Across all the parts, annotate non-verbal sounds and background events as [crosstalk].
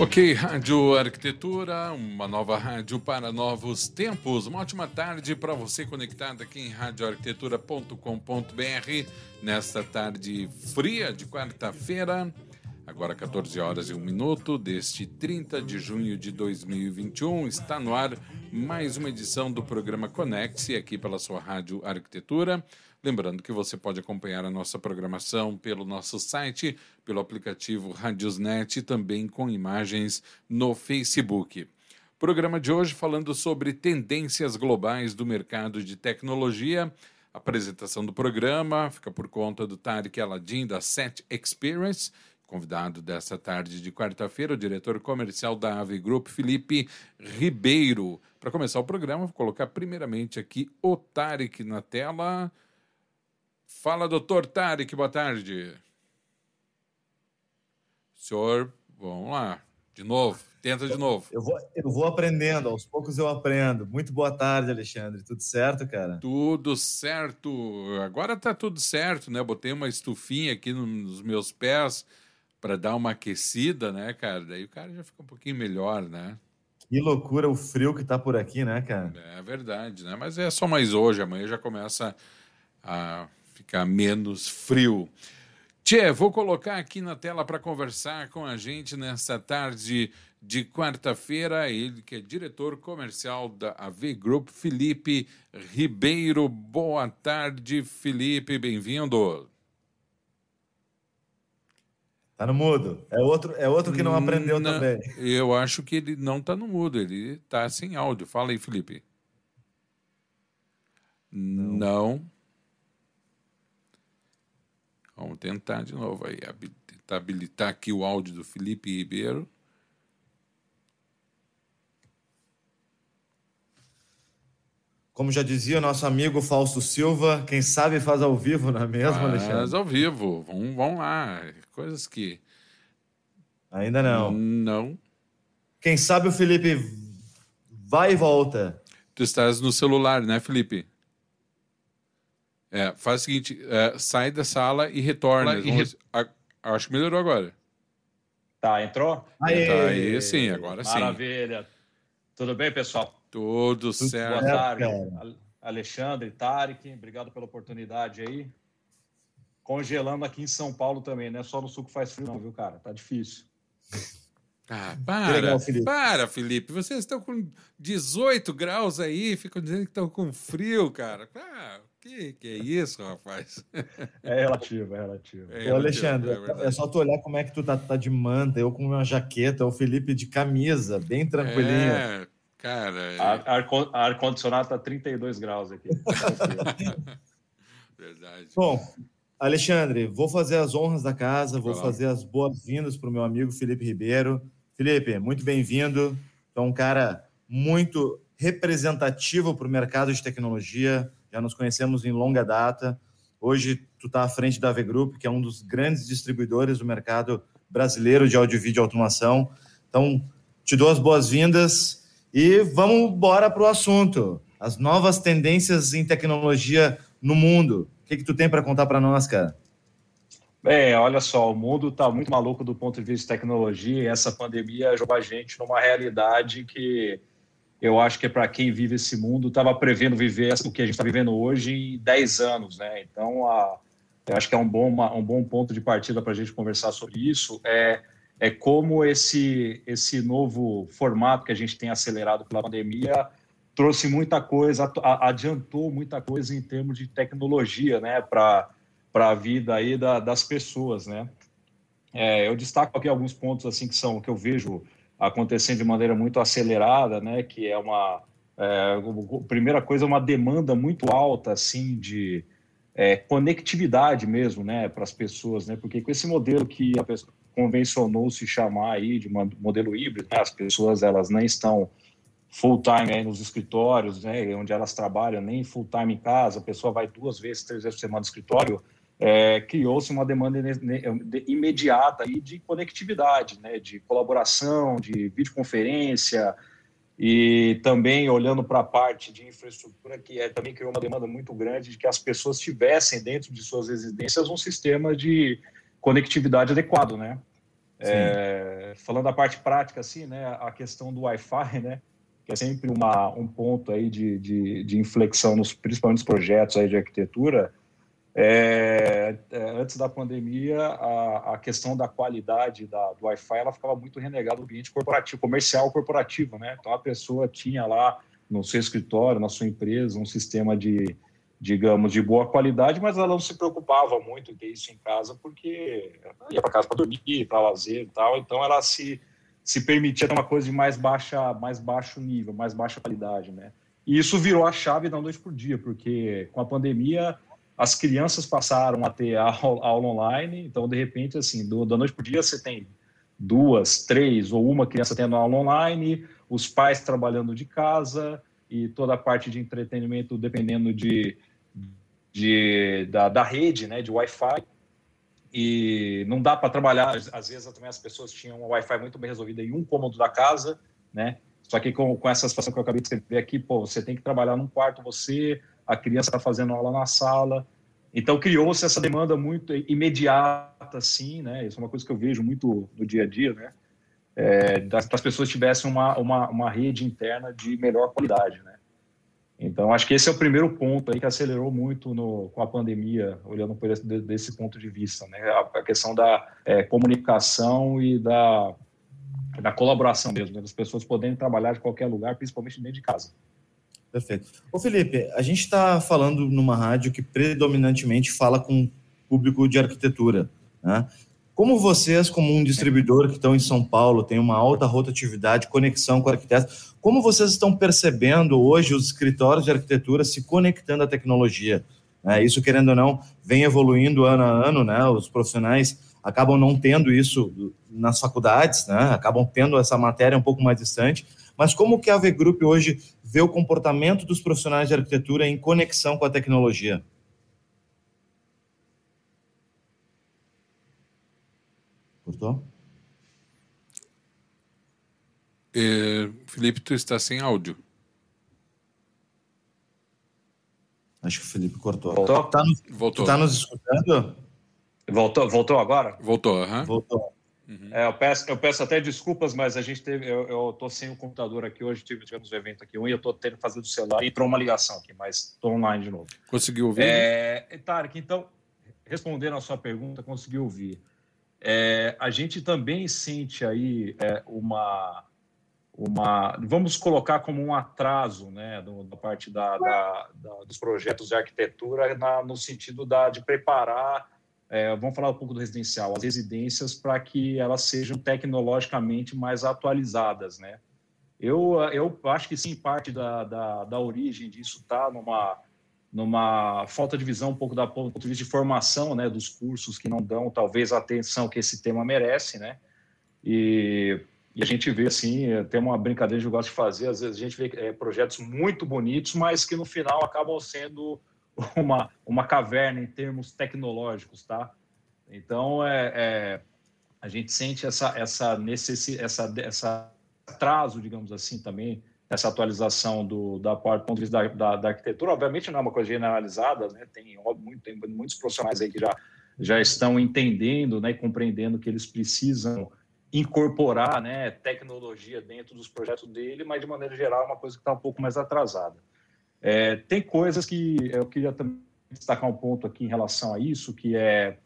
Ok, Rádio Arquitetura, uma nova rádio para novos tempos. Uma ótima tarde para você conectado aqui em radioarquitetura.com.br nesta tarde fria de quarta-feira. Agora 14 horas e 1 minuto deste 30 de junho de 2021, está no ar mais uma edição do programa Conecte aqui pela sua Rádio Arquitetura. Lembrando que você pode acompanhar a nossa programação pelo nosso site, pelo aplicativo Radiosnet e também com imagens no Facebook. Programa de hoje falando sobre tendências globais do mercado de tecnologia. A apresentação do programa fica por conta do Tarek Aladim da Set Experience, convidado dessa tarde de quarta-feira, o diretor comercial da Ave Group, Felipe Ribeiro. Para começar o programa, vou colocar primeiramente aqui o Tarek na tela. Fala, doutor Tarek, boa tarde. Senhor, vamos lá, de novo, tenta de novo. Eu vou, eu vou aprendendo, aos poucos eu aprendo. Muito boa tarde, Alexandre. Tudo certo, cara? Tudo certo. Agora tá tudo certo, né? Botei uma estufinha aqui nos meus pés para dar uma aquecida, né, cara? Daí o cara já fica um pouquinho melhor, né? Que loucura o frio que tá por aqui, né, cara? É verdade, né? Mas é só mais hoje, amanhã já começa a ficar menos frio. Tchê, vou colocar aqui na tela para conversar com a gente nesta tarde de quarta-feira, ele que é diretor comercial da AV Group, Felipe Ribeiro. Boa tarde, Felipe, bem-vindo. Tá no mudo. É outro, é outro que não aprendeu não, também. Eu acho que ele não tá no mudo, ele tá sem áudio. Fala aí, Felipe. Não. não. Vamos tentar de novo aí, tentar habilitar aqui o áudio do Felipe Ribeiro. Como já dizia o nosso amigo Fausto Silva, quem sabe faz ao vivo, não é mesmo, faz Alexandre? Faz ao vivo, vamos, vamos lá. Coisas que. Ainda não. Não. Quem sabe o Felipe vai e volta. Tu estás no celular, né, Felipe? É, faz o seguinte, é, sai da sala e retorna. E re... a, acho que melhorou agora. Tá, entrou? Aê! Tá aí sim, agora sim. Maravilha. Tudo bem, pessoal? Tudo, Tudo certo. Boa tarde, Alexandre, Tarek, obrigado pela oportunidade aí. Congelando aqui em São Paulo também, não é só no sul que faz frio não, viu, cara? Tá difícil. Ah, para, legal, Felipe. para, Felipe. Vocês estão com 18 graus aí, ficam dizendo que estão com frio, cara. Ah, que, que é isso, rapaz? [laughs] É relativo, é relativo. É Ô, Alexandre, é, é, só tu olhar como é que tu tá, tá de manta, eu com uma jaqueta, o Felipe de camisa, bem tranquilinho. É, cara. É... Ar-condicionado ar tá 32 graus aqui. [laughs] Verdade. Bom, Alexandre, vou fazer as honras da casa, vou fazer as boas-vindas para o meu amigo Felipe Ribeiro. Felipe, muito bem-vindo. Tu é um cara muito representativo para o mercado de tecnologia já nos conhecemos em longa data. Hoje tu está à frente da AV Group, que é um dos grandes distribuidores do mercado brasileiro de áudio e vídeo automação. Então, te dou as boas-vindas e vamos embora para o assunto. As novas tendências em tecnologia no mundo. O que, que tu tem para contar para nós, cara? Bem, olha só, o mundo está muito maluco do ponto de vista de tecnologia e essa pandemia jogou a gente numa realidade que eu acho que é para quem vive esse mundo, estava prevendo viver o que a gente está vivendo hoje em 10 anos, né? Então, a, eu acho que é um bom, uma, um bom ponto de partida para a gente conversar sobre isso, é, é como esse, esse novo formato que a gente tem acelerado pela pandemia trouxe muita coisa, adiantou muita coisa em termos de tecnologia, né, para a vida aí da, das pessoas, né? É, eu destaco aqui alguns pontos assim que são que eu vejo acontecendo de maneira muito acelerada, né? Que é uma é, primeira coisa, uma demanda muito alta assim de é, conectividade mesmo, né, para as pessoas, né? Porque com esse modelo que a pessoa convencionou se chamar aí de modelo híbrido, né, as pessoas elas nem estão full time aí nos escritórios, né, onde elas trabalham, nem full time em casa, a pessoa vai duas vezes, três vezes por semana no escritório, é, criou-se uma demanda imediata aí de conectividade, né, de colaboração, de videoconferência, e também olhando para a parte de infraestrutura, que é, também criou uma demanda muito grande de que as pessoas tivessem dentro de suas residências um sistema de conectividade adequado, né? É, falando da parte prática, assim, né, a questão do Wi-Fi, né, que é sempre uma, um ponto aí de, de, de inflexão, nos, principalmente nos projetos aí de arquitetura, é, é, antes da pandemia, a, a, questão da qualidade da, do Wi-Fi ela ficava muito renegada no ambiente corporativo, comercial corporativo, né? Então a pessoa tinha lá no seu escritório, na sua empresa, um sistema de, digamos, de boa qualidade, mas ela não se preocupava muito em ter isso em casa, porque ia para casa para dormir, para lazer e tal, então ela se, se permitia ter uma coisa de mais baixa, mais baixo nível, mais baixa qualidade, né? E isso virou a chave da noite por dia, porque com a pandemia as crianças passaram a ter aula, online, então, de repente, assim, do, da noite o dia, você tem duas, três ou uma criança tendo aula online, os pais trabalhando de casa e toda a parte de entretenimento dependendo de, de da, da rede, né, de Wi-Fi. E não dá para trabalhar, às vezes também as pessoas tinham um Wi-Fi muito bem resolvido em um cômodo da casa, né? Só que com, com essa situação que eu acabei de escrever aqui, pô, você tem que trabalhar num quarto você, a criança está fazendo aula na sala. Então criou-se essa demanda muito imediata, assim, né? Isso é uma coisa que eu vejo muito no dia a dia, né? É, das, das pessoas tivessem uma, uma, uma rede interna de melhor qualidade, né? Então, acho que esse é o primeiro ponto aí que acelerou muito no, com a pandemia, olhando por esse, desse ponto de vista, né? A, a questão da é, comunicação e da, da colaboração mesmo, né? das pessoas poderem trabalhar de qualquer lugar, principalmente dentro de casa. Perfeito. Ô Felipe, a gente está falando numa rádio que predominantemente fala com público de arquitetura. Né? Como vocês, como um distribuidor que estão em São Paulo, tem uma alta rotatividade, conexão com arquitetos, como vocês estão percebendo hoje os escritórios de arquitetura se conectando à tecnologia? É, isso, querendo ou não, vem evoluindo ano a ano, né? Os profissionais acabam não tendo isso nas faculdades, né? Acabam tendo essa matéria um pouco mais distante. Mas como que a V Group hoje vê o comportamento dos profissionais de arquitetura em conexão com a tecnologia? Cortou? É, Felipe, tu está sem áudio. Acho que o Felipe cortou. Voltou? Tá nos, Voltou. Tá nos escutando? Voltou, voltou agora? Voltou, aham. Voltou. Uhum. É, eu, peço, eu peço até desculpas, mas a gente teve. Eu, eu tô sem o computador aqui hoje, tivemos um evento aqui, um, e eu tô tendo que fazer do celular e entrou uma ligação aqui, mas estou online de novo. Conseguiu ouvir? É, Tarek, então, respondendo a sua pergunta, consegui ouvir. É, a gente também sente aí é, uma, uma. Vamos colocar como um atraso né, do, da parte da, da, da, dos projetos de arquitetura, na, no sentido da, de preparar é, vamos falar um pouco do residencial, as residências para que elas sejam tecnologicamente mais atualizadas, né? Eu, eu acho que sim, parte da, da, da origem disso está numa, numa falta de visão um pouco da ponto de vista de formação, né, dos cursos que não dão talvez a atenção que esse tema merece, né? E, e a gente vê assim, tem uma brincadeira que eu gosto de fazer, às vezes a gente vê é, projetos muito bonitos, mas que no final acabam sendo [laughs] uma, uma caverna em termos tecnológicos, tá? Então, é, é a gente sente essa, essa, necessidade, essa, essa atraso, digamos assim, também, essa atualização do, da parte ponto de vista da, da, da, arquitetura. Obviamente não é uma coisa generalizada, né? Tem, tem muitos profissionais aí que já, já estão entendendo né, e compreendendo que eles precisam incorporar né, tecnologia dentro dos projetos dele, mas de maneira geral é uma coisa que está um pouco mais atrasada. É, tem coisas que eu queria também destacar um ponto aqui em relação a isso, que é,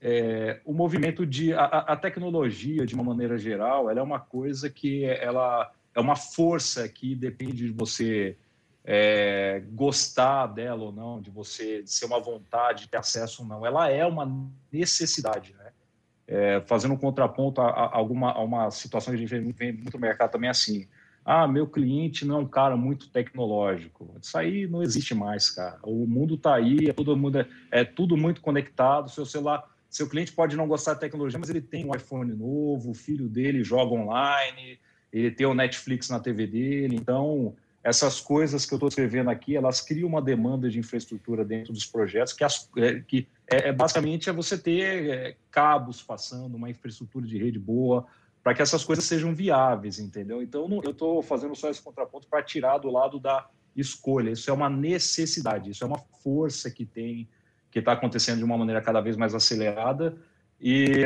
é o movimento de a, a, tecnologia, de uma maneira geral, ela é uma coisa que ela é uma força que depende de você é, gostar dela ou não, de você de ser uma vontade, ter acesso ou não. Ela é uma necessidade, né? É, fazendo um contraponto a, a, alguma a uma situação que a gente vê, muito no mercado também assim ah, meu cliente não é um cara muito tecnológico. Isso aí não existe mais, cara. O mundo está aí, é tudo, mundo, é tudo muito conectado. Seu celular, seu cliente pode não gostar de tecnologia, mas ele tem um iPhone novo, o filho dele joga online, ele ter o Netflix na TV dele. Então, essas coisas que eu estou escrevendo aqui, elas criam uma demanda de infraestrutura dentro dos projetos, que, as, é, que é, é, basicamente é você ter é, cabos passando, uma infraestrutura de rede boa, para que essas coisas sejam viáveis, entendeu? Então, não, eu estou fazendo só esse contraponto para tirar do lado da escolha. Isso é uma necessidade, isso é uma força que tem, que está acontecendo de uma maneira cada vez mais acelerada e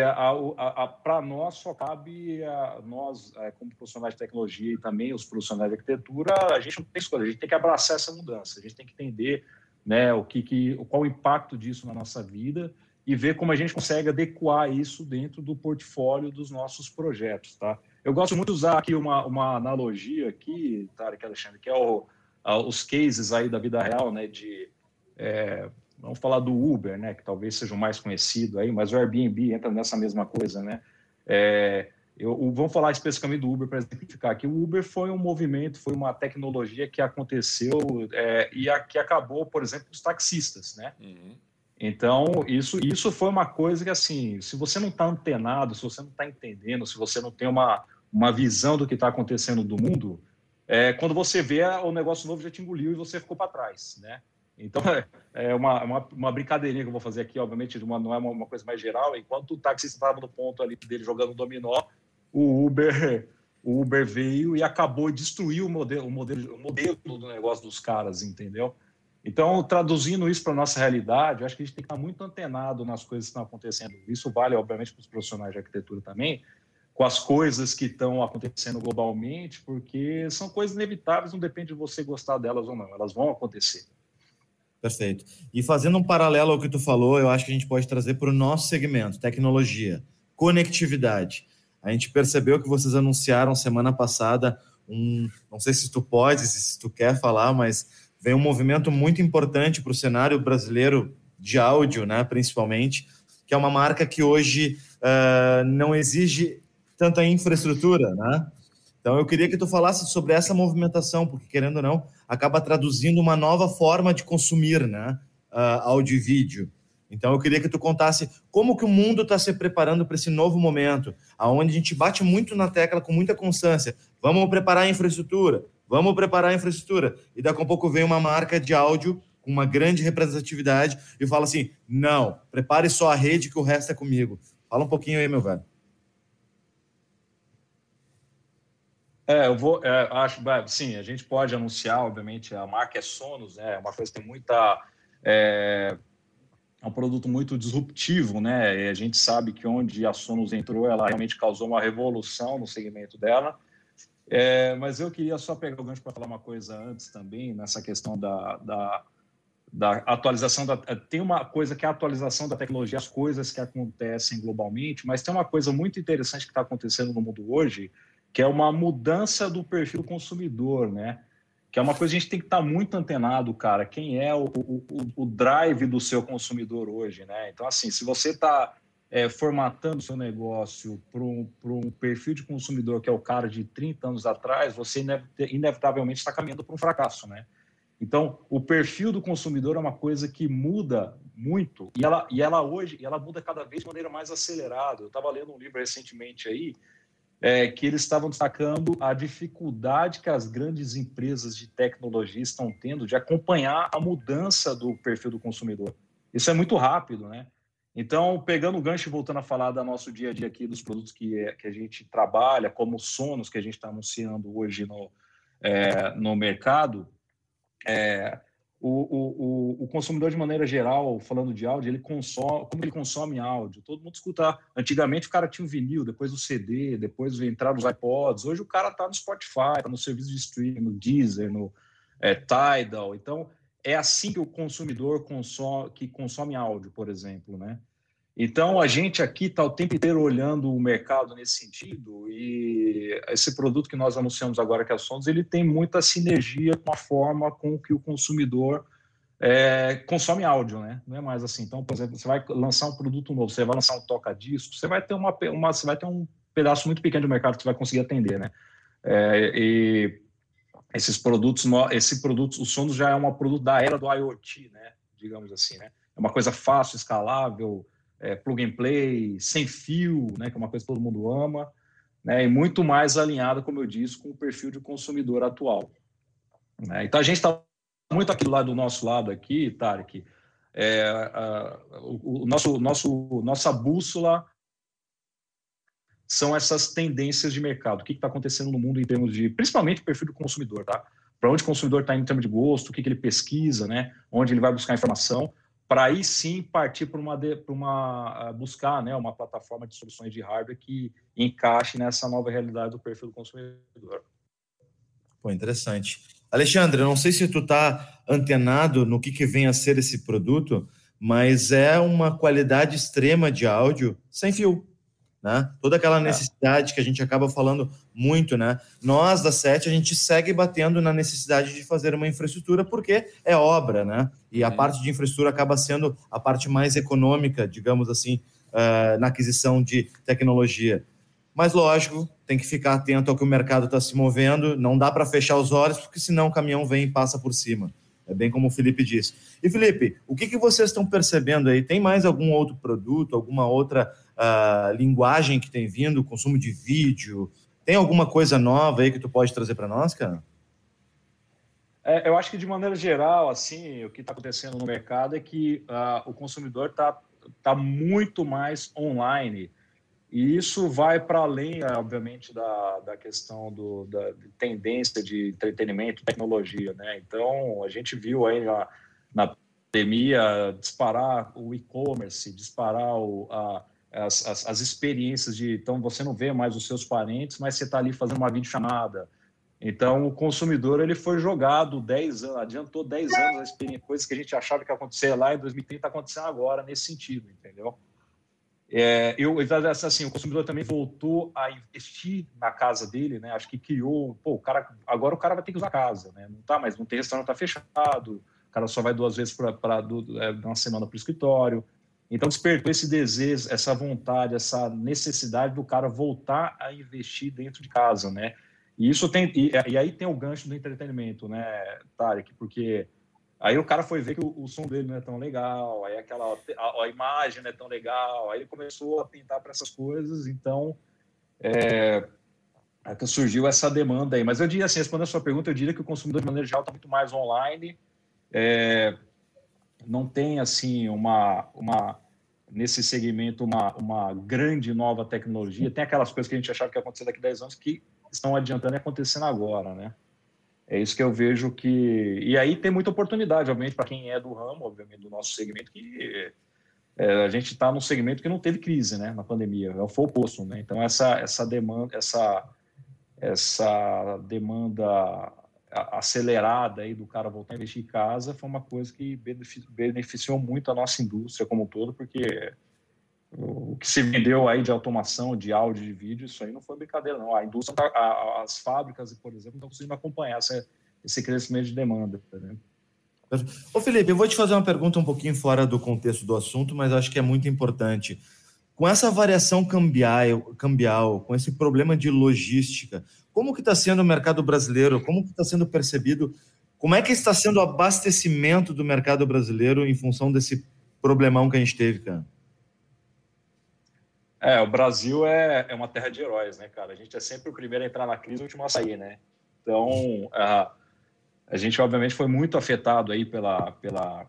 para nós só cabe a, nós, é, como profissionais de tecnologia e também os profissionais de arquitetura, a gente não tem escolha, a gente tem que abraçar essa mudança, a gente tem que entender né, o que, que, qual o impacto disso na nossa vida e ver como a gente consegue adequar isso dentro do portfólio dos nossos projetos, tá? Eu gosto muito de usar aqui uma, uma analogia aqui, Tarek Alexandre, que é o, a, os cases aí da vida real, né, de é, Vamos falar do Uber, né, que talvez seja o mais conhecido aí, mas o Airbnb entra nessa mesma coisa, né? É, eu, vamos falar especificamente do Uber para exemplificar que o Uber foi um movimento, foi uma tecnologia que aconteceu é, e a, que acabou, por exemplo, os taxistas, né? Uhum. Então, isso, isso foi uma coisa que, assim, se você não está antenado, se você não está entendendo, se você não tem uma, uma visão do que está acontecendo do mundo, é, quando você vê, o negócio novo já te engoliu e você ficou para trás, né? Então, [laughs] é uma, uma, uma, brincadeirinha que eu vou fazer aqui, obviamente, uma, não é uma, uma, coisa mais geral. Enquanto o taxista estava no ponto ali dele jogando dominó, o Uber, o Uber veio e acabou de destruir o modelo, o modelo, o modelo do negócio dos caras, entendeu? Então, traduzindo isso para a nossa realidade, eu acho que a gente tem que estar muito antenado nas coisas que estão acontecendo. Isso vale, obviamente, para os profissionais de arquitetura também, com as coisas que estão acontecendo globalmente, porque são coisas inevitáveis, não depende de você gostar delas ou não, elas vão acontecer. Perfeito. E fazendo um paralelo ao que tu falou, eu acho que a gente pode trazer para o nosso segmento, tecnologia, conectividade. A gente percebeu que vocês anunciaram semana passada um, não sei se tu pode, se tu quer falar, mas vem um movimento muito importante para o cenário brasileiro de áudio, né, principalmente, que é uma marca que hoje uh, não exige tanta infraestrutura, né? Então eu queria que tu falasse sobre essa movimentação, porque querendo ou não, acaba traduzindo uma nova forma de consumir, né, uh, áudio e vídeo. Então eu queria que tu contasse como que o mundo está se preparando para esse novo momento, aonde a gente bate muito na tecla com muita constância. Vamos preparar a infraestrutura, vamos preparar a infraestrutura. E daqui a pouco vem uma marca de áudio com uma grande representatividade e fala assim: não, prepare só a rede que o resto é comigo. Fala um pouquinho aí, meu velho. É, eu vou, é, acho, sim, a gente pode anunciar, obviamente, a marca é Sonos, né, é uma coisa que tem muita, é, é, um produto muito disruptivo, né, e a gente sabe que onde a Sonos entrou, ela realmente causou uma revolução no segmento dela, é, mas eu queria só pegar o gancho para falar uma coisa antes também, nessa questão da, da, da atualização, da, tem uma coisa que é a atualização da tecnologia, as coisas que acontecem globalmente, mas tem uma coisa muito interessante que está acontecendo no mundo hoje, que é uma mudança do perfil do consumidor, né? Que é uma coisa que a gente tem que estar tá muito antenado, cara. Quem é o, o, o drive do seu consumidor hoje, né? Então, assim, se você está é, formatando seu negócio para um, um, perfil de consumidor que é o cara de 30 anos atrás, você inevitavelmente está caminhando para um fracasso, né? Então, o perfil do consumidor é uma coisa que muda muito e ela, e ela hoje ela muda cada vez de maneira mais acelerada. Eu estava lendo um livro recentemente aí é, que eles estavam destacando a dificuldade que as grandes empresas de tecnologia estão tendo de acompanhar a mudança do perfil do consumidor. Isso é muito rápido, né? Então, pegando o gancho e voltando a falar do nosso dia a dia aqui, dos produtos que, é, que a gente trabalha, como os Sonos que a gente está anunciando hoje no, é, no mercado, é, o, o, o, consumidor, de maneira geral, falando de áudio, ele consome, como ele consome áudio? Todo mundo escuta. Antigamente o cara tinha o vinil, depois o CD, depois entraram os iPods. Hoje o cara está no Spotify, tá no serviço de streaming, no Deezer, no é, Tidal. Então, é assim que o consumidor consome, que consome áudio, por exemplo, né? Então, a gente aqui está o tempo inteiro olhando o mercado nesse sentido e esse produto que nós anunciamos agora, que é a Sonos, ele tem muita sinergia com a forma com que o consumidor é, consome áudio, né? Não é mais assim. Então, por exemplo, você vai lançar um produto novo, você vai lançar um toca-disco, você vai ter uma, uma, você vai ter um pedaço muito pequeno de mercado que você vai conseguir atender, né? É, e esses produtos, esse produto, o Sonos já é um produto da era do IoT, né? Digamos assim, né? É uma coisa fácil, escalável, é, plug and play, sem fio, né, que é uma coisa que todo mundo ama. né, e muito mais alinhada, como eu disse, com o perfil de consumidor atual. Né? Então a gente está muito aqui lado do nosso lado aqui, Tarek, é, a, o, o, nosso, nosso, nossa bússola são essas tendências de mercado. O que está acontecendo no mundo em termos de, principalmente, perfil do consumidor, tá? Para onde o consumidor está em termos de gosto, o que, que ele pesquisa, né? Onde ele vai buscar informação, para aí sim partir para uma, uma buscar, né? Uma plataforma de soluções de hardware que encaixe nessa nova realidade do perfil do consumidor. Pô, interessante. Alexandre, não sei se tu está antenado no que, que vem a ser esse produto, mas é uma qualidade extrema de áudio sem fio né? Toda aquela é. necessidade que a gente acaba falando muito, né? Nós da SET, a gente segue batendo na necessidade de fazer uma infraestrutura porque é obra, né? E a parte de infraestrutura acaba sendo a parte mais econômica, digamos assim, uh, na aquisição de tecnologia. Mas, lógico, tem que ficar atento ao que o mercado está se movendo, não dá para fechar os olhos, porque senão o caminhão vem e passa por cima. É bem como o Felipe disse. E, Felipe, o que, que vocês estão percebendo aí? Tem mais algum outro produto, alguma outra uh, linguagem que tem vindo, consumo de vídeo? Tem alguma coisa nova aí que tu pode trazer para nós, cara? É, eu acho que de maneira geral, assim, o que está acontecendo no mercado é que uh, o consumidor está tá muito mais online. E isso vai para além, obviamente, da, da questão do, da tendência de entretenimento, tecnologia, né? Então, a gente viu aí na, na pandemia disparar o e-commerce, disparar o, a, as, as, as, experiências de... Então, você não vê mais os seus parentes, mas você está ali fazendo uma videochamada. Então, o consumidor ele foi jogado 10 anos, adiantou 10 anos a experiência, coisas que a gente achava que acontecer lá em 2030 está acontecendo agora, nesse sentido, entendeu? É, eu, assim, o consumidor também voltou a investir na casa dele, né? Acho que criou, pô, o cara, agora o cara vai ter que usar a casa, né? Não tá mais, não tem restaurante, tá fechado, o cara só vai duas vezes para é, uma semana para o escritório. Então despertou esse desejo, essa vontade, essa necessidade do cara voltar a investir dentro de casa, né? E isso tem, e, e aí tem o gancho do entretenimento, né, Tarek? Porque Aí o cara foi ver que o, o, som dele não é tão legal, aí aquela a, a, imagem não é tão legal, aí ele começou a tentar para essas coisas, então é, é surgiu essa demanda aí. Mas eu diria assim, respondendo a sua pergunta, eu diria que o consumidor de maneira geral está muito mais online, é, não tem assim uma, uma nesse segmento uma, uma grande nova tecnologia, tem aquelas coisas que a gente achava que ia acontecer daqui a 10 anos que estão adiantando e acontecendo agora, né? É isso que eu vejo que. E aí tem muita oportunidade, obviamente, para quem é do ramo, obviamente, do nosso segmento, que é, a gente está num segmento que não teve crise né, na pandemia, é foi o oposto. Né? Então, essa, essa demanda, essa, essa demanda acelerada aí do cara voltar a investir em casa foi uma coisa que beneficiou muito a nossa indústria como um todo, porque o que se vendeu aí de automação, de áudio, de vídeo, isso aí não foi brincadeira, não. A indústria, tá, as fábricas, por exemplo, não estão conseguindo acompanhar essa, esse crescimento de demanda. Né? Ô Felipe, eu vou te fazer uma pergunta um pouquinho fora do contexto do assunto, mas acho que é muito importante. Com essa variação cambial, cambial com esse problema de logística, como que está sendo o mercado brasileiro? Como que está sendo percebido? Como é que está sendo o abastecimento do mercado brasileiro em função desse problemão que a gente teve, cara? É, o Brasil é, é uma terra de heróis, né, cara? A gente é sempre o primeiro a entrar na crise e o último a sair, né? Então, a, a gente, obviamente, foi muito afetado aí pela... pela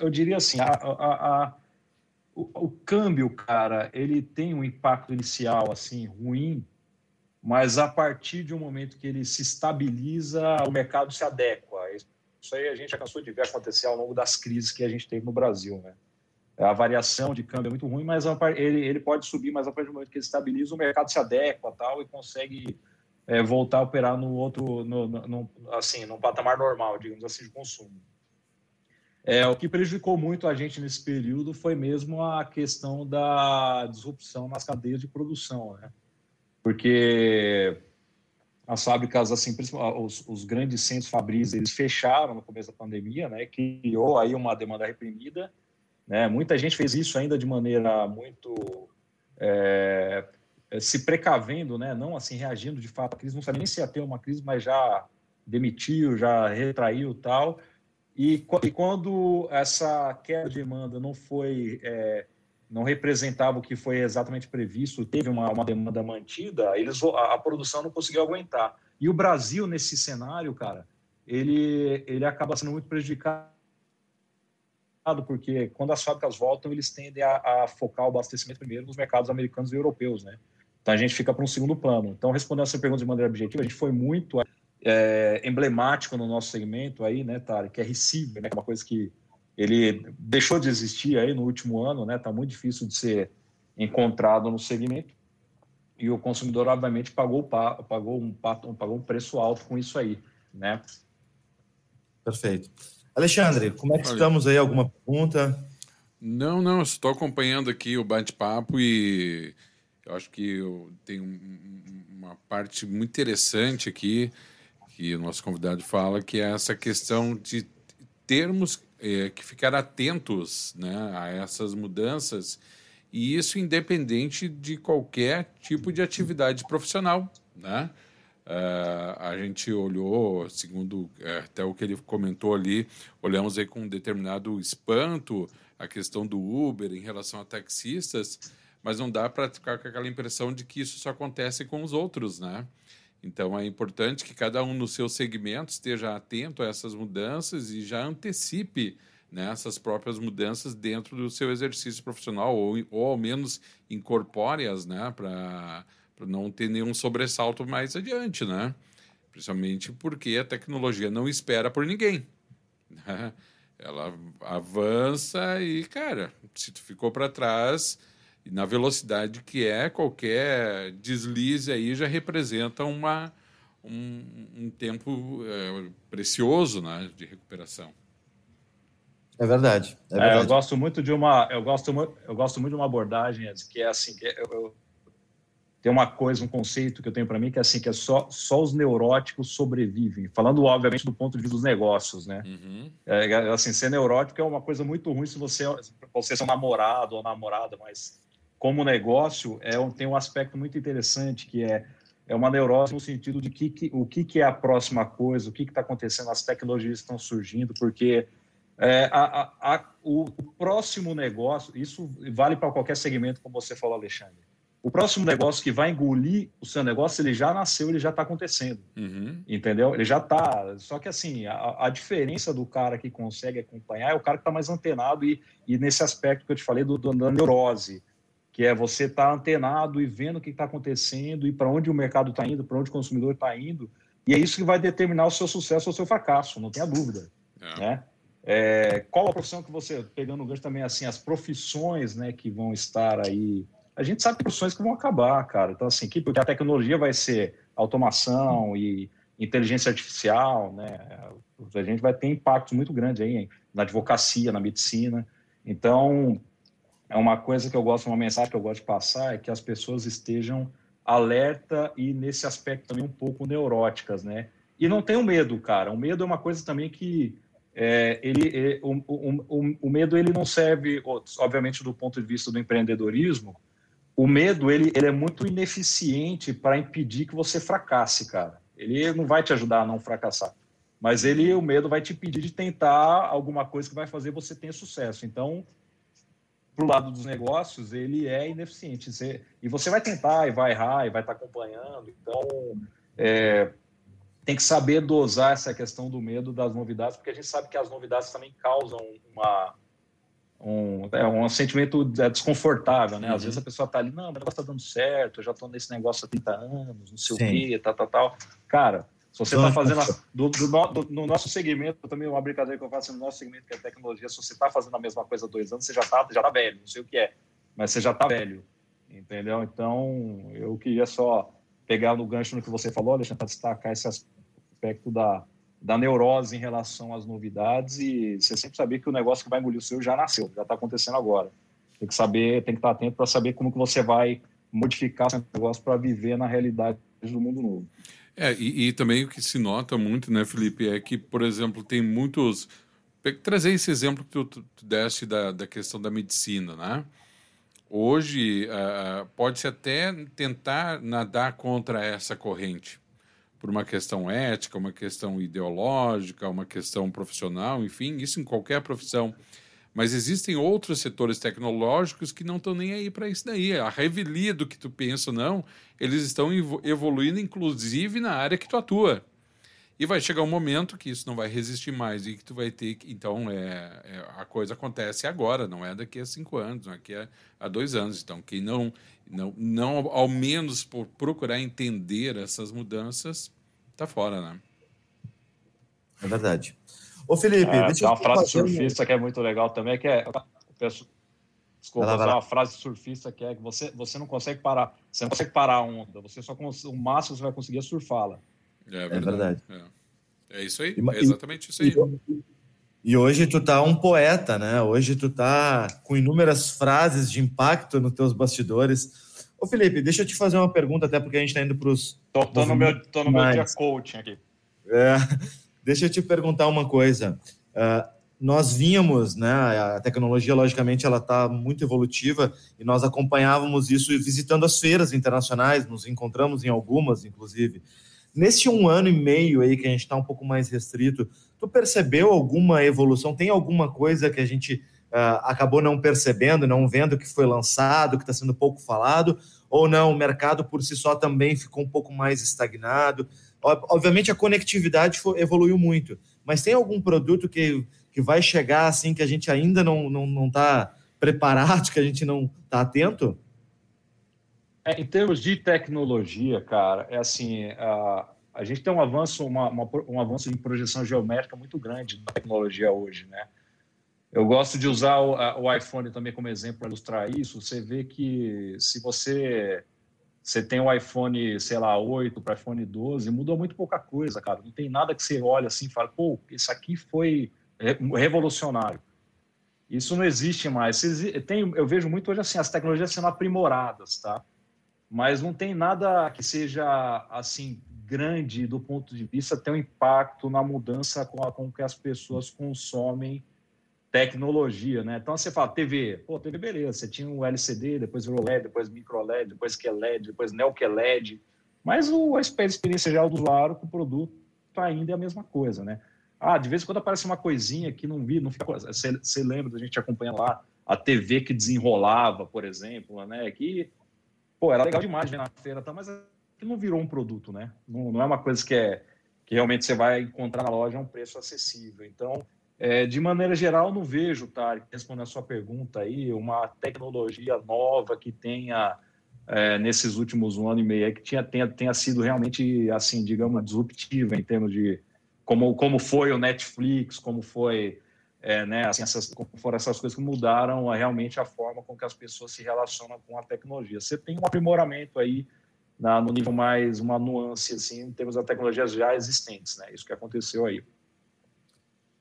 eu diria assim, a, a, a o, o, câmbio, cara, ele tem um impacto inicial, assim, ruim, mas a partir de um momento que ele se estabiliza, o mercado se adequa. Isso aí a gente já cansou de ver acontecer ao longo das crises que a gente teve no Brasil, né? a variação de câmbio é muito ruim, mas ele, ele pode subir, mas a partir do momento que ele estabiliza, o mercado se adequa tal, e consegue é, voltar a operar no outro, no, no, assim, num patamar normal, digamos assim, de consumo. É, o que prejudicou muito a gente nesse período foi mesmo a questão da disrupção nas cadeias de produção, né? Porque as fábricas, assim, os, os grandes centros fabris, eles fecharam no começo da pandemia, né? Criou aí uma demanda reprimida, né? Muita gente fez isso ainda de maneira muito é, se precavendo, né? não assim reagindo de fato à crise, não sabia nem se ia ter uma crise, mas já demitiu, já retraiu tal. E, e quando essa queda de demanda não foi é, não representava o que foi exatamente previsto, teve uma, uma demanda mantida, eles, a, a, produção não conseguiu aguentar. E o Brasil, nesse cenário, cara, ele, ele acaba sendo muito prejudicado, porque quando as fábricas voltam, eles tendem a, a focar o abastecimento primeiro nos mercados americanos e europeus, né? Então a gente fica para um segundo plano. Então, respondendo a sua pergunta de maneira objetiva, a gente foi muito é, emblemático no nosso segmento aí, né, Tari, que é receiver, né, é uma coisa que ele deixou de existir aí no último ano, né, tá muito difícil de ser encontrado no segmento, e o consumidor, obviamente, pagou, pagou, um, pagou um preço alto com isso aí, né. Perfeito. Alexandre, como é que estamos aí? Alguma pergunta? Não, não, estou acompanhando aqui o bate-papo e eu acho que tem uma parte muito interessante aqui que o nosso convidado fala, que é essa questão de termos é, que ficar atentos né, a essas mudanças, e isso independente de qualquer tipo de atividade profissional. Né? Uh, a gente olhou, segundo é, até o que ele comentou ali, olhamos aí com um determinado espanto a questão do Uber em relação a taxistas, mas não dá para ficar com aquela impressão de que isso só acontece com os outros, né? Então é importante que cada um no seu segmento esteja atento a essas mudanças e já antecipe né, essas próprias mudanças dentro do seu exercício profissional, ou, ou ao menos incorpore-as né, para não ter nenhum sobressalto mais adiante. Né? Principalmente porque a tecnologia não espera por ninguém. Né? Ela avança e, cara, se tu ficou para trás e na velocidade que é, qualquer deslize aí já representa uma, um, um tempo é, precioso né, de recuperação. É verdade. É verdade. É, eu gosto muito de uma, eu gosto, eu gosto muito de uma abordagem que é assim, que eu, eu, tem uma coisa, um conceito que eu tenho para mim que é assim, que é só, só os neuróticos sobrevivem. Falando obviamente do ponto de vista dos negócios, né? Uhum. É, assim, ser neurótico é uma coisa muito ruim se você, se você é um namorado ou namorada, mas como negócio, é, tem um aspecto muito interessante que é, é uma neurose no sentido de que, que o que, que, é a próxima coisa, o que está acontecendo, as tecnologias estão surgindo, porque é, a, a, a, o, próximo negócio, isso vale para qualquer segmento, como você falou, Alexandre. O próximo negócio que vai engolir o seu negócio, ele já nasceu, ele já está acontecendo. Uhum. Entendeu? Ele já está. Só que assim, a, diferença do cara que consegue acompanhar é o cara que está mais antenado e, e nesse aspecto que eu te falei do, do da neurose que é você estar tá antenado e vendo o que está acontecendo e para onde o mercado está indo, para onde o consumidor está indo. E é isso que vai determinar o seu sucesso ou o seu fracasso, não tenha dúvida. É. Né? É, qual a profissão que você, pegando o gancho também, assim, as profissões né, que vão estar aí. A gente sabe profissões que vão acabar, cara. Então, assim, que, porque a tecnologia vai ser automação e inteligência artificial, né? A gente vai ter impactos muito grandes aí na advocacia, na medicina. Então, é uma coisa que eu gosto, uma mensagem que eu gosto de passar é que as pessoas estejam alerta e nesse aspecto também um pouco neuróticas, né? E não tenham medo, cara. O medo é uma coisa também que é, ele, é, o, o, o, medo ele não serve, obviamente, do ponto de vista do empreendedorismo. O medo ele, ele é muito ineficiente para impedir que você fracasse, cara. Ele não vai te ajudar a não fracassar, mas ele o medo vai te impedir de tentar alguma coisa que vai fazer você ter sucesso. Então para o lado dos negócios, ele é ineficiente. Você, e você vai tentar, e vai errar, e vai estar tá acompanhando. Então, é, tem que saber dosar essa questão do medo das novidades, porque a gente sabe que as novidades também causam uma, um, é, um sentimento desconfortável, né? Às uhum. vezes a pessoa está ali, não, o negócio está dando certo, eu já estou nesse negócio há 30 anos, não sei Sim. o quê, tal, tal, tal. Cara, se você está fazendo. A, do, do, do, no nosso segmento, também uma brincadeira que eu faço no nosso segmento, que é tecnologia, se você está fazendo a mesma coisa há dois anos, você já está já tá velho, não sei o que é, mas você já está velho. Entendeu? Então, eu queria só pegar no gancho no que você falou, Alexandre, para destacar esse aspecto da, da neurose em relação às novidades e você sempre saber que o negócio que vai engolir o seu já nasceu, já está acontecendo agora. Tem que saber, tem que estar atento para saber como que você vai modificar esse negócio para viver na realidade do mundo novo. É, e, e, também o que se nota muito, né, Felipe, é que, por exemplo, tem muitos. Trazer esse exemplo que tu, tu, deste da, da questão da medicina, né? Hoje, uh, pode-se até tentar nadar contra essa corrente, por uma questão ética, uma questão ideológica, uma questão profissional, enfim, isso em qualquer profissão. Mas existem outros setores tecnológicos que não estão nem aí para isso daí. A revelia do que tu pensa, não, eles estão evoluindo, inclusive na área que tu atua. E vai chegar um momento que isso não vai resistir mais e que tu vai ter que. Então, é, é, a coisa acontece agora, não é daqui a cinco anos, não é daqui a, a dois anos. Então, quem não, não, não ao menos por procurar entender essas mudanças, tá fora, né? É verdade. Ô, Felipe, é, deixa tem uma frase surfista que é muito legal também, que é. Peço, desculpa, lá, lá. uma frase surfista que é que você, você não consegue parar. Você não consegue parar a onda, você só o máximo você vai conseguir é surfá-la. É, verdade. É, verdade. é. é isso aí, é exatamente isso aí. E, e hoje tu tá um poeta, né? Hoje tu tá com inúmeras frases de impacto nos teus bastidores. Ô Felipe, deixa eu te fazer uma pergunta, até porque a gente está indo para os. Tô, tô, no meu, tô no meu dia coaching aqui. É, deixa eu te perguntar uma coisa. Uh, nós vínhamos, né? A tecnologia, logicamente, ela está muito evolutiva e nós acompanhávamos isso visitando as feiras internacionais, nos encontramos em algumas, inclusive. Nesse um ano e meio aí que a gente está um pouco mais restrito, tu percebeu alguma evolução? Tem alguma coisa que a gente uh, acabou não percebendo, não vendo que foi lançado, que está sendo pouco falado? Ou não, o mercado por si só também ficou um pouco mais estagnado? Obviamente a conectividade evoluiu muito, mas tem algum produto que, que vai chegar assim que a gente ainda não está não, não tá preparado, [laughs] que a gente não está atento? É, em termos de tecnologia, cara, é assim, a, a gente tem um avanço, uma, uma, um avanço em projeção geométrica muito grande na tecnologia hoje, né? Eu gosto de usar o, a, o iPhone também como exemplo para ilustrar isso. Você vê que se você você tem o iPhone, sei lá, 8 para iPhone 12, mudou muito pouca coisa, cara. Não tem nada que você olha assim e fala, pô, isso aqui foi revolucionário. Isso não existe mais. Tem, eu vejo muito hoje assim as tecnologias sendo aprimoradas, tá? mas não tem nada que seja assim grande do ponto de vista ter um impacto na mudança com, a, com que as pessoas consomem tecnologia, né? Então você fala TV, pô, TV beleza, você tinha o LCD, depois virou LED, depois micro LED, depois QLED, depois Neo QLED, mas o, a experiência geral do usuário com o produto ainda é a mesma coisa, né? Ah, de vez em quando aparece uma coisinha que não vi, não fica. Você, você lembra da gente acompanhando lá a TV que desenrolava, por exemplo, né? Que pô, era legal demais ver na feira, tá, mas que não virou um produto, né? Não, não, é uma coisa que é que realmente você vai encontrar na loja a um preço acessível. Então, é, de maneira geral, não vejo, tá, respondendo a sua pergunta aí, uma tecnologia nova que tenha é, nesses últimos um ano e meio que tinha, tenha, tenha sido realmente, assim, digamos, disruptiva em termos de como, como foi o Netflix, como foi é, né, assim, essas, foram essas coisas que mudaram realmente a forma com que as pessoas se relacionam com a tecnologia. Você tem um aprimoramento aí na, no nível mais, uma nuance assim, em termos das tecnologias já existentes, né? Isso que aconteceu aí.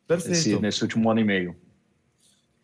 Perfeito. Esse, nesse último ano e meio.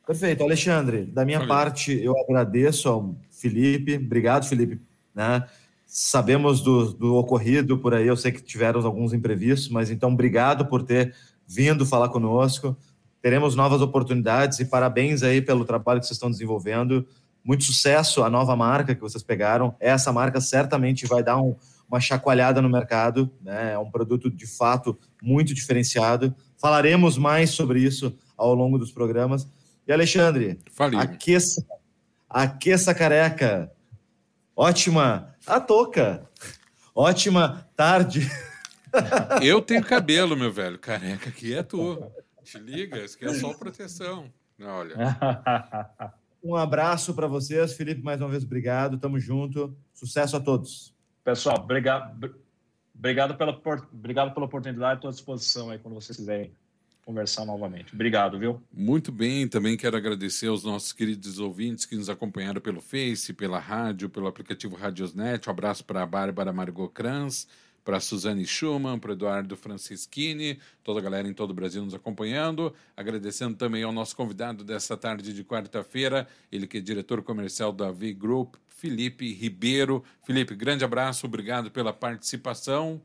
Perfeito. Alexandre, da minha Valeu. parte, eu agradeço ao Felipe. Obrigado, Felipe. Né? Sabemos do, do ocorrido por aí, eu sei que tiveram alguns imprevistos, mas então obrigado por ter vindo falar conosco teremos novas oportunidades e parabéns aí pelo trabalho que vocês estão desenvolvendo. Muito sucesso a nova marca que vocês pegaram. Essa marca certamente vai dar um, uma chacoalhada no mercado, né? É um produto de fato muito diferenciado. Falaremos mais sobre isso ao longo dos programas. E Alexandre, aqueça, aqueça careca. Ótima a toca. Ótima tarde. [laughs] Eu tenho cabelo, meu velho. Careca aqui é tu. Te liga, isso aqui é só proteção. Olha. [laughs] um abraço para vocês, Felipe. Mais uma vez, obrigado. Tamo junto. Sucesso a todos. Pessoal, obrigado, obrigado, pela, obrigado pela oportunidade. Estou à disposição aí quando vocês quiserem conversar novamente. Obrigado, viu? Muito bem. Também quero agradecer aos nossos queridos ouvintes que nos acompanharam pelo Face, pela rádio, pelo aplicativo Radiosnet. Um abraço para a Bárbara Margot Kranz para Suzane Schumann, para Eduardo Francischini, toda a galera em todo o Brasil nos acompanhando. Agradecendo também ao nosso convidado dessa tarde de quarta-feira, ele que é diretor comercial da V Group, Felipe Ribeiro. Felipe, grande abraço, obrigado pela participação.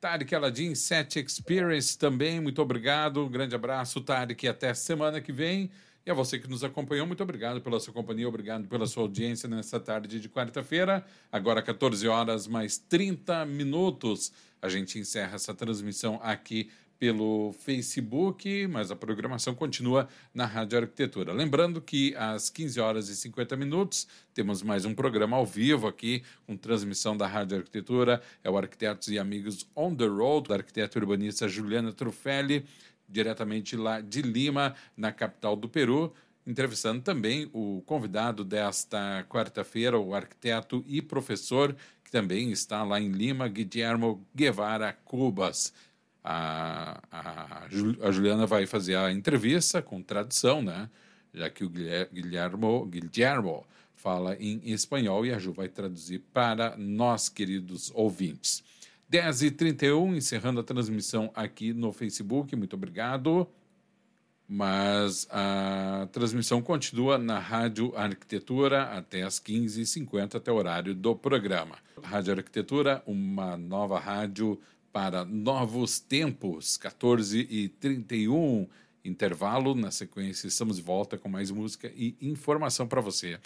Tarek Aladim, Set Experience também, muito obrigado. grande abraço, Tarek, até semana que vem. E a você que nos acompanhou, muito obrigado pela sua companhia, obrigado pela sua audiência nesta tarde de quarta-feira. Agora, 14 horas mais 30 minutos, a gente encerra essa transmissão aqui pelo Facebook, mas a programação continua na Rádio Arquitetura. Lembrando que às 15 horas e 50 minutos temos mais um programa ao vivo aqui, com transmissão da Rádio Arquitetura. É o Arquitetos e Amigos On the Road, da arquiteta urbanista Juliana Trufelli, diretamente lá de Lima, na capital do Peru entrevistando também o convidado desta quarta-feira, o arquiteto e professor, que também está lá em Lima, Guillermo Guevara Cubas. A, a, a Juliana vai fazer a entrevista com tradução, né? Já que o Guilhermo, Guilhermo fala em espanhol e a Ju vai traduzir para nós, queridos ouvintes. 10h31, encerrando a transmissão aqui no Facebook. Muito obrigado mas a transmissão continua na Rádio Arquitetura até as 15h50, até o horário do programa. Rádio Arquitetura, uma nova rádio para novos tempos, 14h31, intervalo. Na sequência, estamos de volta com mais música e informação para você.